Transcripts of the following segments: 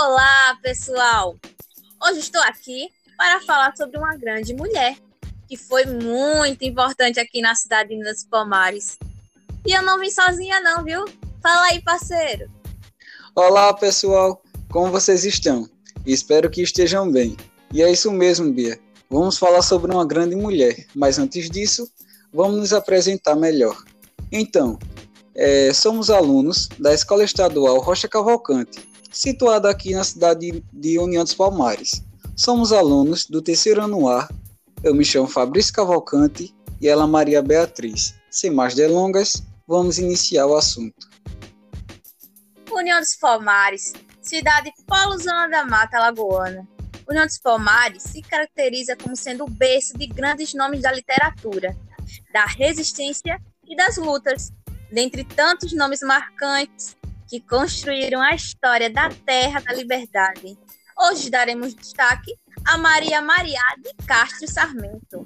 Olá, pessoal! Hoje estou aqui para falar sobre uma grande mulher que foi muito importante aqui na cidade de dos Palmares. E eu não vim sozinha não, viu? Fala aí, parceiro! Olá, pessoal! Como vocês estão? Espero que estejam bem. E é isso mesmo, Bia. Vamos falar sobre uma grande mulher, mas antes disso, vamos nos apresentar melhor. Então, é, somos alunos da Escola Estadual Rocha Cavalcante, situada aqui na cidade de União dos Palmares. Somos alunos do terceiro ano A. Eu me chamo Fabrício Cavalcante e ela Maria Beatriz. Sem mais delongas, vamos iniciar o assunto. União dos Palmares, cidade polo zona da Mata Lagoana. União dos Palmares se caracteriza como sendo o berço de grandes nomes da literatura, da resistência e das lutas, dentre tantos nomes marcantes que construíram a história da terra da liberdade. Hoje daremos destaque a Maria Maria de Castro Sarmento.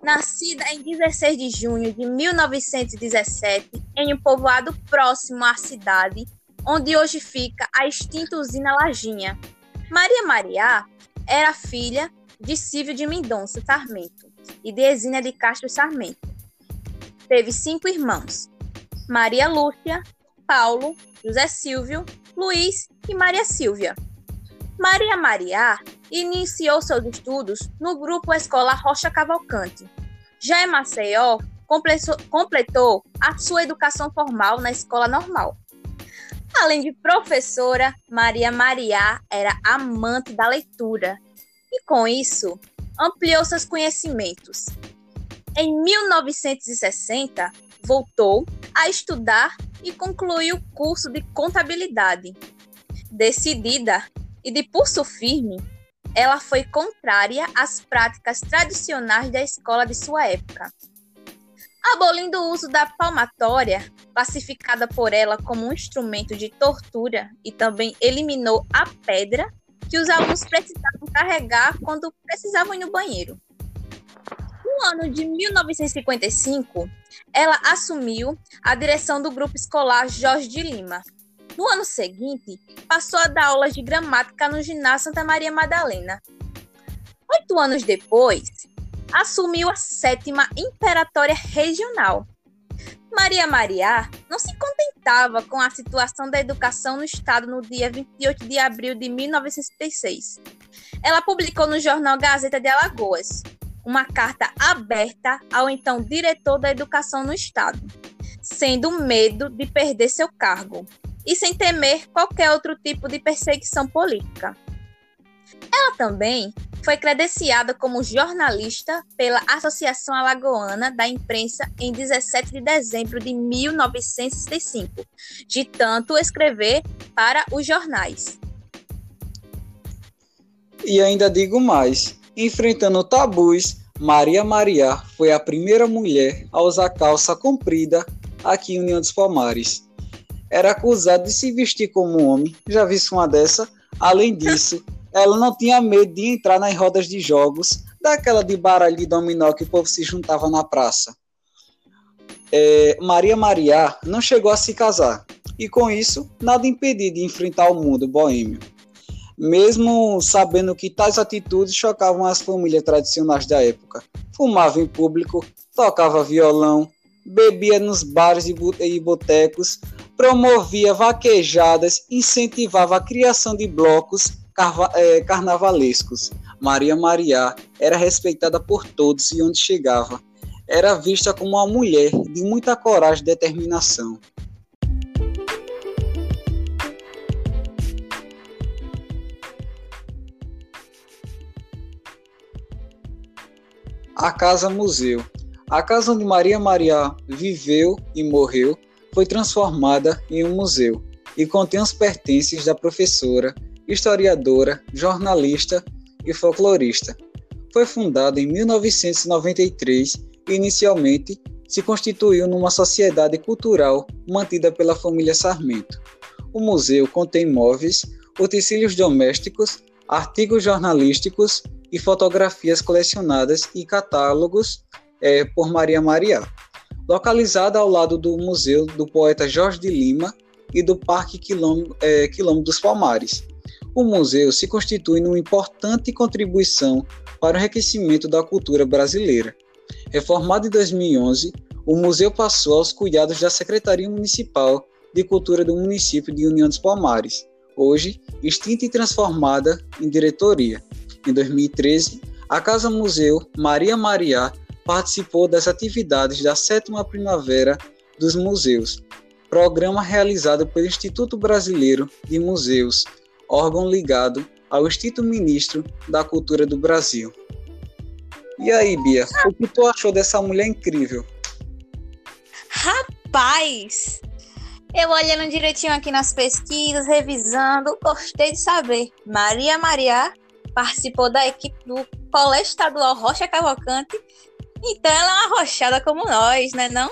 Nascida em 16 de junho de 1917 em um povoado próximo à cidade, onde hoje fica a extinta usina Lajinha. Maria Maria era filha de Silvio de Mendonça Sarmento e de Exínia de Castro Sarmento. Teve cinco irmãos: Maria Lúcia, Paulo, José Silvio, Luiz e Maria Silvia. Maria Maria iniciou seus estudos no grupo Escola Rocha Cavalcante. Já em Maceió, completou a sua educação formal na escola normal. Além de professora, Maria Maria era amante da leitura e, com isso, ampliou seus conhecimentos. Em 1960, voltou a estudar e concluiu o curso de contabilidade. Decidida e de pulso firme, ela foi contrária às práticas tradicionais da escola de sua época. Abolindo o uso da palmatória, classificada por ela como um instrumento de tortura, e também eliminou a pedra que os alunos precisavam carregar quando precisavam ir no banheiro. No ano de 1955, ela assumiu a direção do grupo escolar Jorge de Lima. No ano seguinte, passou a dar aulas de gramática no ginásio Santa Maria Madalena. Oito anos depois, assumiu a sétima Imperatória Regional. Maria Maria não se contentava com a situação da educação no Estado no dia 28 de abril de 1966. Ela publicou no jornal Gazeta de Alagoas uma carta aberta ao então diretor da educação no estado, sendo medo de perder seu cargo e sem temer qualquer outro tipo de perseguição política. Ela também foi credenciada como jornalista pela Associação Alagoana da Imprensa em 17 de dezembro de 1965, de tanto escrever para os jornais. E ainda digo mais: enfrentando tabus, Maria Maria foi a primeira mulher a usar calça comprida aqui em União dos Palmares. Era acusada de se vestir como homem, já visse uma dessa? Além disso, ela não tinha medo de entrar nas rodas de jogos, daquela de baralho de dominó que o povo se juntava na praça. É, Maria Maria não chegou a se casar, e com isso, nada impediu de enfrentar o mundo boêmio mesmo sabendo que tais atitudes chocavam as famílias tradicionais da época. Fumava em público, tocava violão, bebia nos bares e botecos, promovia vaquejadas, incentivava a criação de blocos é, carnavalescos. Maria Maria era respeitada por todos e onde chegava. Era vista como uma mulher de muita coragem e determinação. A Casa Museu. A casa onde Maria Maria viveu e morreu foi transformada em um museu e contém os pertences da professora, historiadora, jornalista e folclorista. Foi fundada em 1993 e inicialmente se constituiu numa sociedade cultural mantida pela família Sarmento. O museu contém móveis, utensílios domésticos, artigos jornalísticos e fotografias colecionadas e catálogos é, por Maria Maria. Localizada ao lado do Museu do Poeta Jorge de Lima e do Parque Quilombo, é, Quilombo dos Palmares. o museu se constitui numa importante contribuição para o enriquecimento da cultura brasileira. Reformado em 2011, o museu passou aos cuidados da Secretaria Municipal de Cultura do município de União dos Palmares, hoje extinta e transformada em diretoria. Em 2013, a Casa Museu Maria Mariá participou das atividades da Sétima Primavera dos Museus, programa realizado pelo Instituto Brasileiro de Museus, órgão ligado ao Instituto Ministro da Cultura do Brasil. E aí, Bia, o que tu achou dessa mulher incrível? Rapaz, eu olhando direitinho aqui nas pesquisas, revisando, gostei de saber. Maria Maria participou da equipe do Colégio Estadual Rocha Cavalcante, então ela é uma rochada como nós, né não?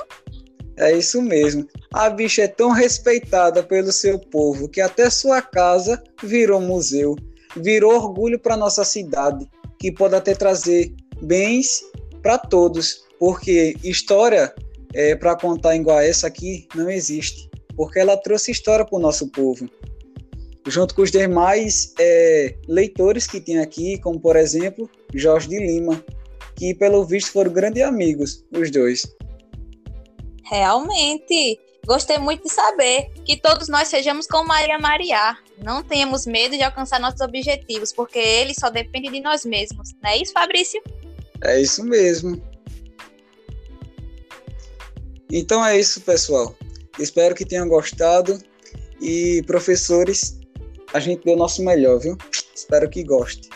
É isso mesmo. A bicha é tão respeitada pelo seu povo que até sua casa virou museu, virou orgulho para nossa cidade, que pode até trazer bens para todos, porque história é, para contar igual essa aqui não existe, porque ela trouxe história para o nosso povo. Junto com os demais é, leitores que tem aqui, como por exemplo Jorge de Lima, que pelo visto foram grandes amigos, os dois. Realmente. Gostei muito de saber que todos nós sejamos como Maria Maria. Não tenhamos medo de alcançar nossos objetivos, porque ele só depende de nós mesmos. Não é isso, Fabrício? É isso mesmo. Então é isso, pessoal. Espero que tenham gostado. E professores, a gente deu o nosso melhor, viu? Espero que gostem.